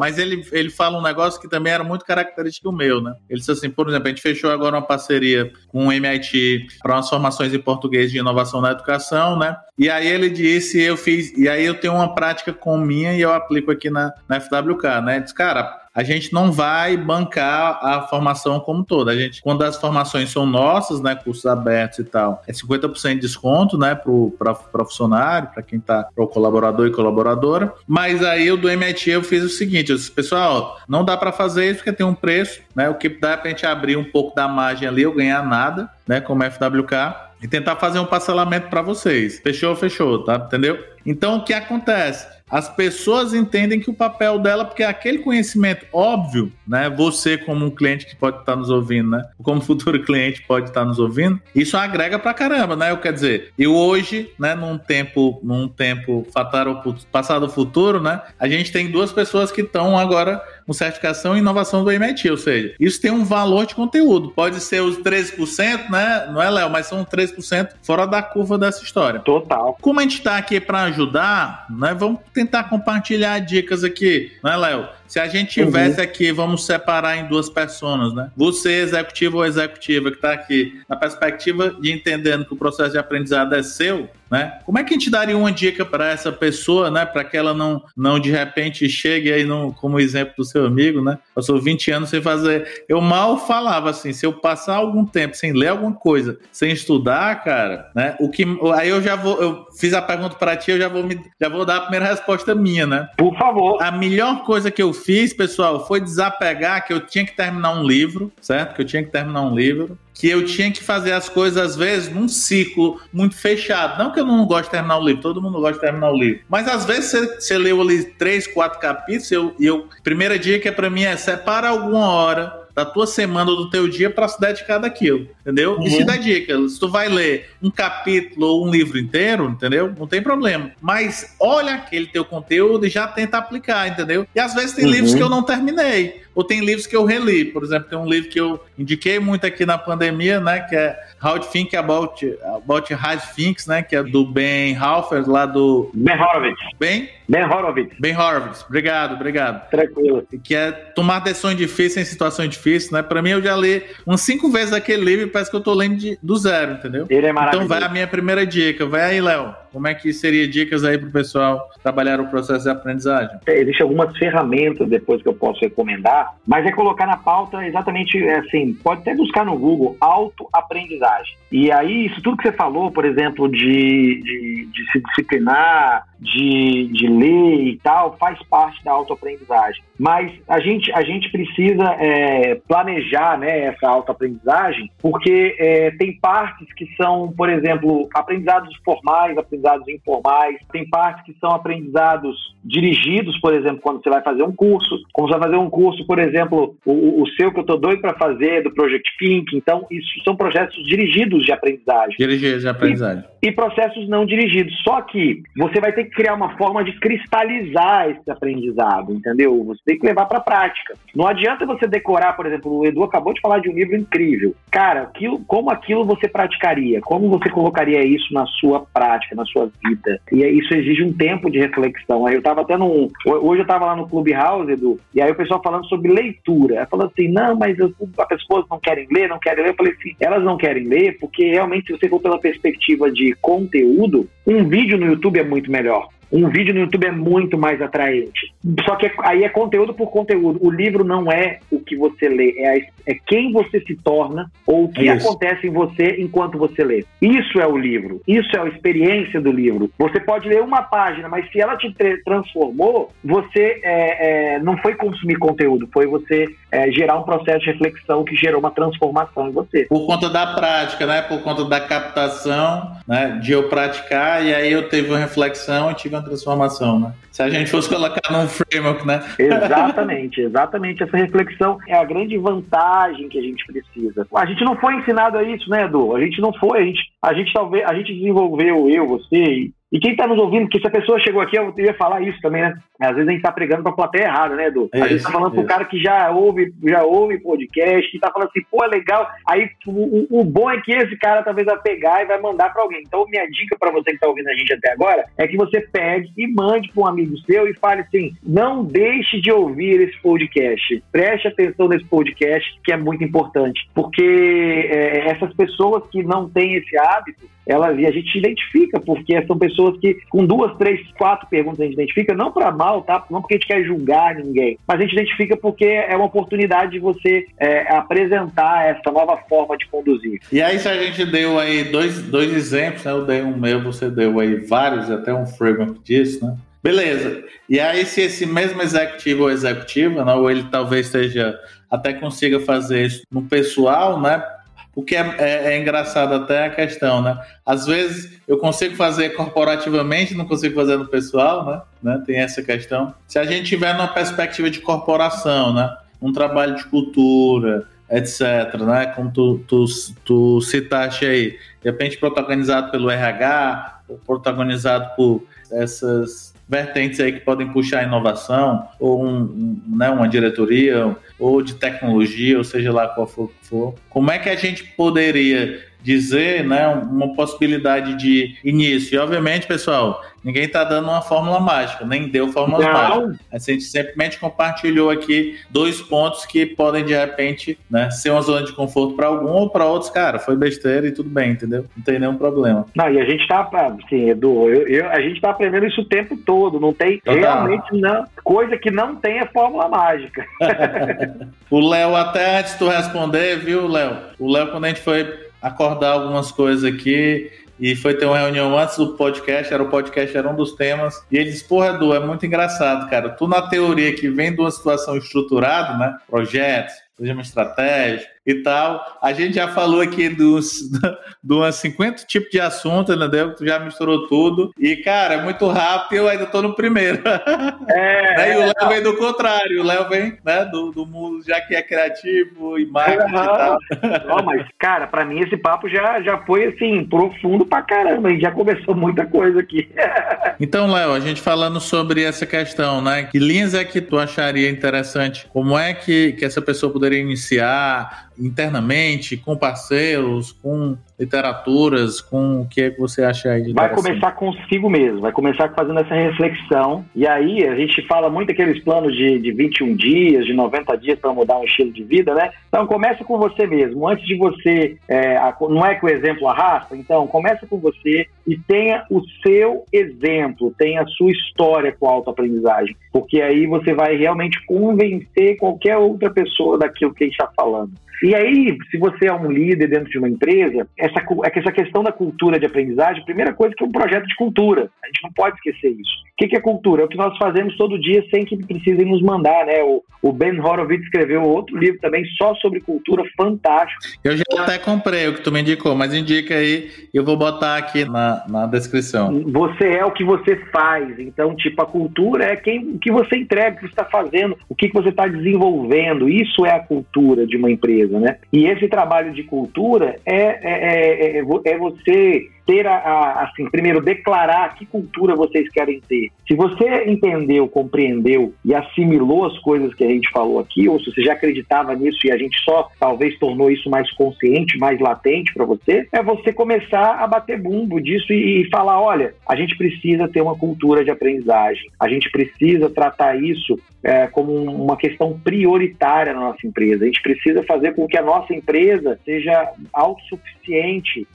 Mas ele, ele fala um negócio que também era muito característico meu, né? Ele disse assim, por exemplo, a gente fechou agora uma parceria com o MIT para umas formações em português de inovação na educação, né? E aí ele disse, eu fiz, e aí eu tenho uma prática com minha e eu aplico aqui na, na FWK, né? Diz, cara, a gente não vai bancar a formação como toda. A gente, quando as formações são nossas, né, cursos abertos e tal, é 50% de desconto, né, para funcionário, para quem tá, o colaborador e colaboradora. Mas aí eu do MIT eu fiz o seguinte, eu disse, pessoal, não dá para fazer isso porque tem um preço, né, o que dá para a gente abrir um pouco da margem ali, eu ganhar nada, né, como FWK, e tentar fazer um parcelamento para vocês. Fechou, fechou, tá? Entendeu? Então, o que acontece? As pessoas entendem que o papel dela, porque é aquele conhecimento óbvio, né? Você como um cliente que pode estar nos ouvindo, né? Como futuro cliente pode estar nos ouvindo, isso agrega pra caramba, né? Eu quer dizer, e hoje, né, num tempo, num tempo fatal, passado futuro, né? A gente tem duas pessoas que estão agora com certificação e inovação do MIT, ou seja, isso tem um valor de conteúdo. Pode ser os 13%, né? Não é, Léo, mas são 3% fora da curva dessa história. Total. Como a gente está aqui para ajudar, né? Vamos tentar compartilhar dicas aqui, né, Léo? Se a gente tivesse uhum. aqui, vamos separar em duas pessoas, né? Você, executivo ou executiva, que está aqui, na perspectiva de entendendo que o processo de aprendizado é seu, né? Como é que a gente daria uma dica para essa pessoa, né? Para que ela não, não de repente chegue aí, no, como exemplo do seu amigo, né? Passou 20 anos sem fazer. Eu mal falava assim, se eu passar algum tempo sem ler alguma coisa, sem estudar, cara, né? O que aí eu já vou, eu fiz a pergunta para ti, eu já vou me, já vou dar a primeira resposta minha, né? Por favor. A melhor coisa que eu fiz, pessoal, foi desapegar que eu tinha que terminar um livro, certo? Que eu tinha que terminar um livro que eu tinha que fazer as coisas, às vezes, num ciclo muito fechado. Não que eu não gosto de terminar o livro, todo mundo gosta de terminar o livro. Mas às vezes você, você leu ali três, quatro capítulos, e eu, eu, primeira dica para mim é separa alguma hora da tua semana ou do teu dia para se dedicar daquilo, entendeu? Uhum. E se dedica. Se tu vai ler um capítulo ou um livro inteiro, entendeu? Não tem problema. Mas olha aquele teu conteúdo e já tenta aplicar, entendeu? E às vezes tem uhum. livros que eu não terminei. Ou tem livros que eu reli. Por exemplo, tem um livro que eu indiquei muito aqui na pandemia, né? Que é How to Think About, about Hard Things, né? Que é do Ben Halfer, lá do... Ben Horowitz. Ben? Ben Horowitz. Ben Horowitz. Obrigado, obrigado. Tranquilo. Que é tomar decisões difíceis em situações difíceis, né? Pra mim, eu já li umas cinco vezes aquele livro e parece que eu tô lendo de, do zero, entendeu? Ele é maravilhoso. Então vai a minha primeira dica. Vai aí, Léo. Como é que seria dicas aí para o pessoal trabalhar o processo de aprendizagem? É, Existem algumas ferramentas depois que eu posso recomendar, mas é colocar na pauta exatamente assim, pode até buscar no Google autoaprendizagem. E aí, isso tudo que você falou, por exemplo, de, de, de se disciplinar, de, de ler e tal, faz parte da autoaprendizagem. Mas a gente, a gente precisa é, planejar né, essa autoaprendizagem, porque é, tem partes que são, por exemplo, aprendizados formais, aprendizados informais, tem partes que são aprendizados dirigidos, por exemplo, quando você vai fazer um curso, como você vai fazer um curso, por exemplo, o, o seu que eu estou doido para fazer, do Project Pink, então isso são processos dirigidos de aprendizagem. Dirigidos de aprendizagem. E, e processos não dirigidos. Só que você vai ter que criar uma forma de cristalizar esse aprendizado, entendeu? Você tem que levar para a prática. Não adianta você decorar, por exemplo, o Edu acabou de falar de um livro incrível. Cara, aquilo, como aquilo você praticaria? Como você colocaria isso na sua prática, na sua vida? E isso exige um tempo de reflexão. Aí eu tava até num. Hoje eu tava lá no Clubhouse, Edu, e aí o pessoal falando sobre leitura. Falando assim, não, mas as pessoas não querem ler, não querem ler. Eu falei assim, elas não querem ler porque realmente, se você for pela perspectiva de conteúdo, um vídeo no YouTube é muito melhor. Um vídeo no YouTube é muito mais atraente. Só que aí é conteúdo por conteúdo. O livro não é o que você lê, é, a, é quem você se torna ou o que Isso. acontece em você enquanto você lê. Isso é o livro. Isso é a experiência do livro. Você pode ler uma página, mas se ela te transformou, você é, é, não foi consumir conteúdo, foi você é, gerar um processo de reflexão que gerou uma transformação em você. Por conta da prática, né? Por conta da captação, né? De eu praticar e aí eu teve uma reflexão e tive uma transformação, né? Se a gente fosse colocar num framework, né? Exatamente, exatamente. Essa reflexão é a grande vantagem que a gente precisa. A gente não foi ensinado a isso, né, Edu? A gente não foi, a gente, a gente talvez, a gente desenvolveu, eu, você e quem está nos ouvindo, porque se a pessoa chegou aqui, eu ia falar isso também, né? Às vezes a gente está pregando para a plateia errada, né, Edu? A gente está falando para o cara que já ouve, já ouve podcast, que está falando assim, pô, é legal. Aí o, o, bom é que esse cara talvez vai pegar e vai mandar para alguém. Então, minha dica para você que está ouvindo a gente até agora é que você pegue e mande para um amigo seu e fale assim: não deixe de ouvir esse podcast. Preste atenção nesse podcast, que é muito importante. Porque é, essas pessoas que não têm esse hábito, elas, e a gente identifica, porque são pessoas que, com duas, três, quatro perguntas, a gente identifica, não para mal, tá? Não porque a gente quer julgar ninguém, mas a gente identifica porque é uma oportunidade de você é, apresentar essa nova forma de conduzir. E aí, se a gente deu aí dois, dois exemplos, né? Eu dei um meu, você deu aí vários, até um framework disso, né? Beleza. E aí, se esse mesmo executivo ou executiva, né, ou ele talvez esteja até consiga fazer isso no pessoal, né? O que é, é, é, engraçado até a questão, né? Às vezes eu consigo fazer corporativamente, não consigo fazer no pessoal, né? né? Tem essa questão. Se a gente tiver numa perspectiva de corporação, né? Um trabalho de cultura, etc., né? Como tu, tu, tu citaste aí, de repente protagonizado pelo RH, protagonizado por essas vertentes aí que podem puxar inovação, ou um, um, né, uma diretoria, ou de tecnologia, ou seja lá qual for, for. Como é que a gente poderia dizer, né, uma possibilidade de início. E obviamente, pessoal, ninguém está dando uma fórmula mágica, nem deu fórmula Não. mágica. A gente simplesmente compartilhou aqui dois pontos que podem de repente, né, ser uma zona de conforto para algum ou para outros, cara, foi besteira e tudo bem, entendeu? Não tem nenhum problema. Não, e a gente está, assim, Edu, eu, eu, a gente está aprendendo isso o tempo todo, não tem Total. realmente não, coisa que não tenha fórmula mágica. o Léo, até antes de tu responder, viu, Léo? O Léo, quando a gente foi acordar algumas coisas aqui. E foi ter uma reunião antes do podcast, era o podcast, era um dos temas. E ele disse: Porra, Edu, é muito engraçado, cara. Tu, na teoria que vem de uma situação estruturada, né? Projetos, programa estratégico, e tal. A gente já falou aqui dos, de umas 50 tipos de assunto, entendeu? Tu já misturou tudo. E, cara, é muito rápido eu ainda tô no primeiro. É, né? E o Léo vem do contrário. O Léo vem né, do, do mundo, já que é criativo e marketing uhum. e tal. Não, mas, cara, pra mim esse papo já, já foi, assim, profundo pra caramba. A gente já começou muita coisa aqui. então, Léo, a gente falando sobre essa questão, né? Que linhas é que tu acharia interessante? Como é que, que essa pessoa poderia iniciar? Internamente, com parceiros, com literaturas, com o que é que você acha aí de Vai começar consigo mesmo, vai começar fazendo essa reflexão. E aí a gente fala muito aqueles planos de, de 21 dias, de 90 dias para mudar um estilo de vida, né? Então começa com você mesmo. Antes de você. É, não é que o exemplo arrasta? Então começa com você e tenha o seu exemplo, tenha a sua história com a autoaprendizagem. Porque aí você vai realmente convencer qualquer outra pessoa daquilo que a gente está falando. E aí, se você é um líder dentro de uma empresa, essa, é essa questão da cultura de aprendizagem, a primeira coisa é que é um projeto de cultura. A gente não pode esquecer isso. O que, é cultura? É o que nós fazemos todo dia sem que precisem nos mandar, né? O, o Ben Horowitz escreveu outro livro também só sobre cultura, fantástico. Eu já até comprei o que tu me indicou, mas indica aí, eu vou botar aqui na, na descrição. Você é o que você faz. Então, tipo, a cultura é quem, o que você entrega, o que você está fazendo, o que você está desenvolvendo. Isso é a cultura de uma empresa, né? E esse trabalho de cultura é, é, é, é, é você ter a, a, assim, primeiro declarar que cultura vocês querem ter. Se você entendeu, compreendeu e assimilou as coisas que a gente falou aqui, ou se você já acreditava nisso e a gente só talvez tornou isso mais consciente, mais latente para você, é você começar a bater bumbo disso e, e falar, olha, a gente precisa ter uma cultura de aprendizagem, a gente precisa tratar isso é, como uma questão prioritária na nossa empresa. A gente precisa fazer com que a nossa empresa seja autossuficiente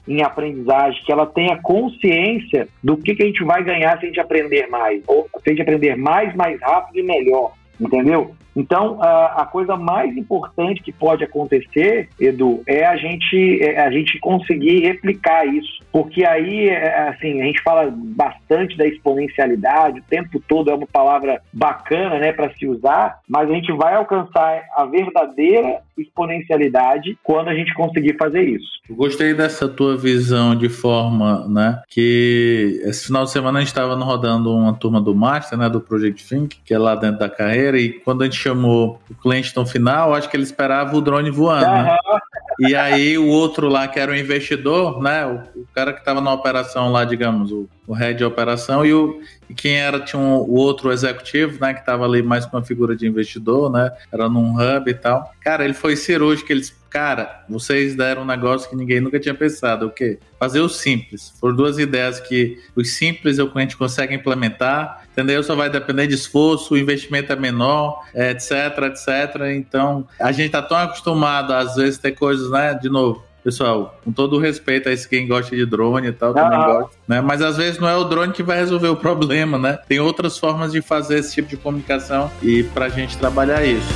em aprendizagem, que ela tenha consciência do que, que a gente vai ganhar se a gente aprender mais, ou se a gente aprender mais, mais rápido e melhor entendeu? Então, a, a, coisa mais importante que pode acontecer, Edu, é a gente, é a gente conseguir replicar isso. Porque aí, é, assim, a gente fala bastante da exponencialidade, o tempo todo é uma palavra bacana, né, para se usar, mas a gente vai alcançar a verdadeira exponencialidade quando a gente conseguir fazer isso. Eu gostei dessa tua visão de forma, né, que esse final de semana a gente estava rodando uma turma do Master, né, do Project Think, que é lá dentro da carreira, e quando a gente chamou o cliente no final, acho que ele esperava o drone voando, uhum. E aí o outro lá, que era o investidor, né, o, o cara que estava na operação lá, digamos, o, o head de operação, e, o, e quem era, tinha um, o outro executivo, né, que estava ali mais com uma figura de investidor, né, era num hub e tal. Cara, ele foi cirúrgico, eles cara, vocês deram um negócio que ninguém nunca tinha pensado, o quê? Fazer o simples. Foram duas ideias que os simples é o gente consegue implementar, entendeu? Só vai depender de esforço, o investimento é menor, etc, etc. Então, a gente tá tão acostumado, às vezes, ter coisas, né, de novo, Pessoal, com todo o respeito a esse quem gosta de drone e tal, também gosta, né? Mas às vezes não é o drone que vai resolver o problema, né? Tem outras formas de fazer esse tipo de comunicação e pra gente trabalhar isso.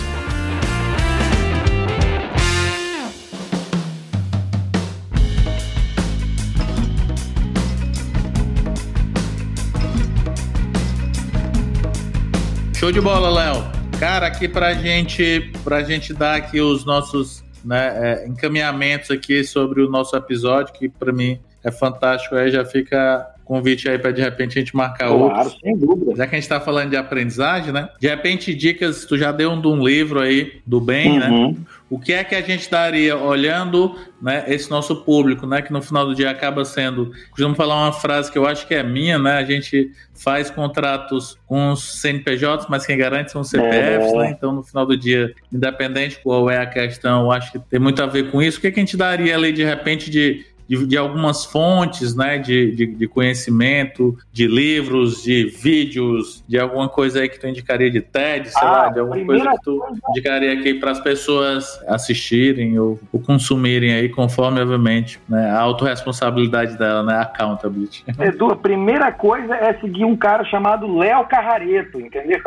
Show de bola, Léo. Cara, aqui pra gente, pra gente dar aqui os nossos né, é, encaminhamentos aqui sobre o nosso episódio, que para mim é fantástico. Aí já fica convite aí para de repente a gente marcar claro, outros. sem dúvida. Já que a gente está falando de aprendizagem, né? De repente, dicas, tu já deu um de um livro aí do bem, né? uhum. né? O que é que a gente daria olhando né, esse nosso público, né? Que no final do dia acaba sendo. Costumo falar uma frase que eu acho que é minha, né? A gente faz contratos com os CNPJs, mas quem garante são os CPFs, é. né? Então, no final do dia, independente qual é a questão, eu acho que tem muito a ver com isso. O que, é que a gente daria ali de repente de de, de algumas fontes né, de, de, de, conhecimento, de livros, de vídeos, de alguma coisa aí que tu indicaria de TED, sei ah, lá, de alguma coisa que tu indicaria aqui para as pessoas assistirem ou, ou, consumirem aí, conforme, obviamente, né, a autorresponsabilidade dela, né, accountability. Edu, a primeira coisa é seguir um cara chamado Léo Carrareto, entendeu?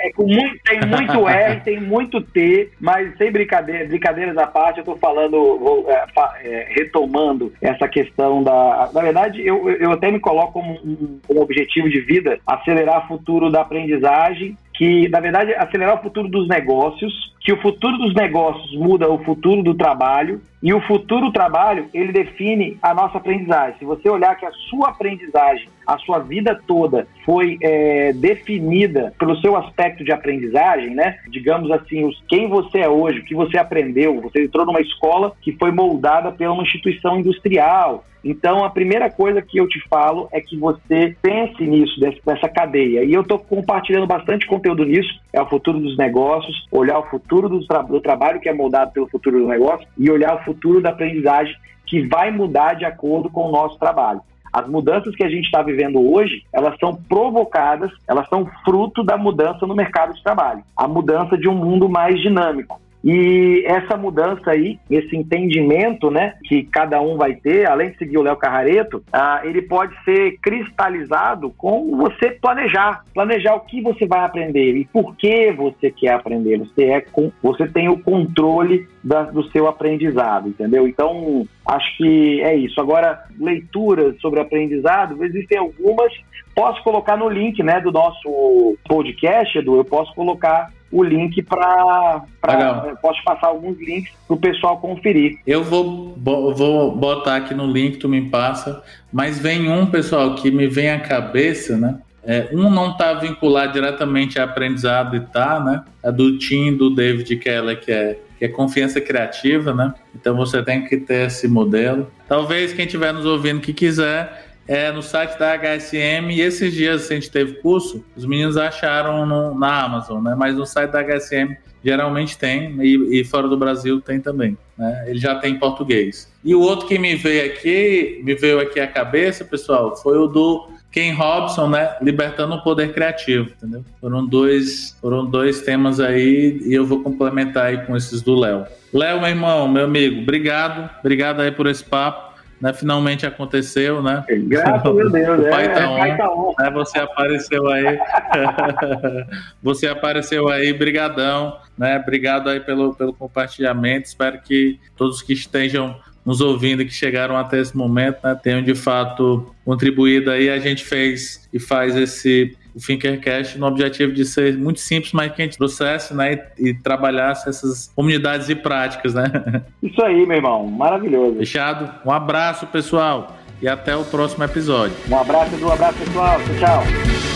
É com muito, tem muito R, tem muito T, mas sem brincadeira, brincadeiras à parte, eu estou falando, vou, é, é, retomando essa questão da. Na verdade, eu, eu até me coloco como um, como objetivo de vida acelerar o futuro da aprendizagem que, na verdade, acelerar o futuro dos negócios, que o futuro dos negócios muda o futuro do trabalho e o futuro do trabalho, ele define a nossa aprendizagem. Se você olhar que a sua aprendizagem, a sua vida toda foi é, definida pelo seu aspecto de aprendizagem, né? Digamos assim, os, quem você é hoje, o que você aprendeu, você entrou numa escola que foi moldada pela uma instituição industrial, então, a primeira coisa que eu te falo é que você pense nisso, dessa cadeia. E eu estou compartilhando bastante conteúdo nisso. É o futuro dos negócios, olhar o futuro do, tra do trabalho que é moldado pelo futuro do negócio e olhar o futuro da aprendizagem que vai mudar de acordo com o nosso trabalho. As mudanças que a gente está vivendo hoje, elas são provocadas, elas são fruto da mudança no mercado de trabalho, a mudança de um mundo mais dinâmico. E essa mudança aí, esse entendimento, né, que cada um vai ter, além de seguir o Léo Carrareto, ah, ele pode ser cristalizado com você planejar, planejar o que você vai aprender e por que você quer aprender. Você é com, você tem o controle da, do seu aprendizado, entendeu? Então, acho que é isso. Agora, leituras sobre aprendizado, existem algumas. Posso colocar no link, né, do nosso podcast, Edu, eu posso colocar o link para. Posso passar alguns links para o pessoal conferir. Eu vou, vou botar aqui no link, tu me passa, mas vem um, pessoal, que me vem à cabeça, né? É, um não está vinculado diretamente a aprendizado e tá, né? É do Tim, do David Keller, que é, que é confiança criativa, né? Então você tem que ter esse modelo. Talvez quem estiver nos ouvindo que quiser é, no site da HSM e esses dias a gente teve curso, os meninos acharam no, na Amazon, né? Mas no site da HSM geralmente tem e, e, fora do Brasil tem também, né? Ele já tem em português. E o outro que me veio aqui, me veio aqui à cabeça, pessoal, foi o do Ken Robson, né? Libertando o poder criativo, entendeu? Foram dois, foram dois temas aí e eu vou complementar aí com esses do Léo. Léo, meu irmão, meu amigo, obrigado, obrigado aí por esse papo né, finalmente aconteceu, né? Graças a Deus, o pai tá, é, on, pai tá on. Né, você apareceu aí. você apareceu aí, brigadão, né? Obrigado aí pelo, pelo compartilhamento. Espero que todos que estejam nos ouvindo que chegaram até esse momento, né, tenham de fato contribuído aí. A gente fez e faz esse o Thinkercast no objetivo de ser muito simples, mas que a gente trouxesse né, e, e trabalhasse essas comunidades e práticas, né? Isso aí, meu irmão, maravilhoso. Fechado? Um abraço, pessoal, e até o próximo episódio. Um abraço, um abraço, pessoal. Tchau, tchau.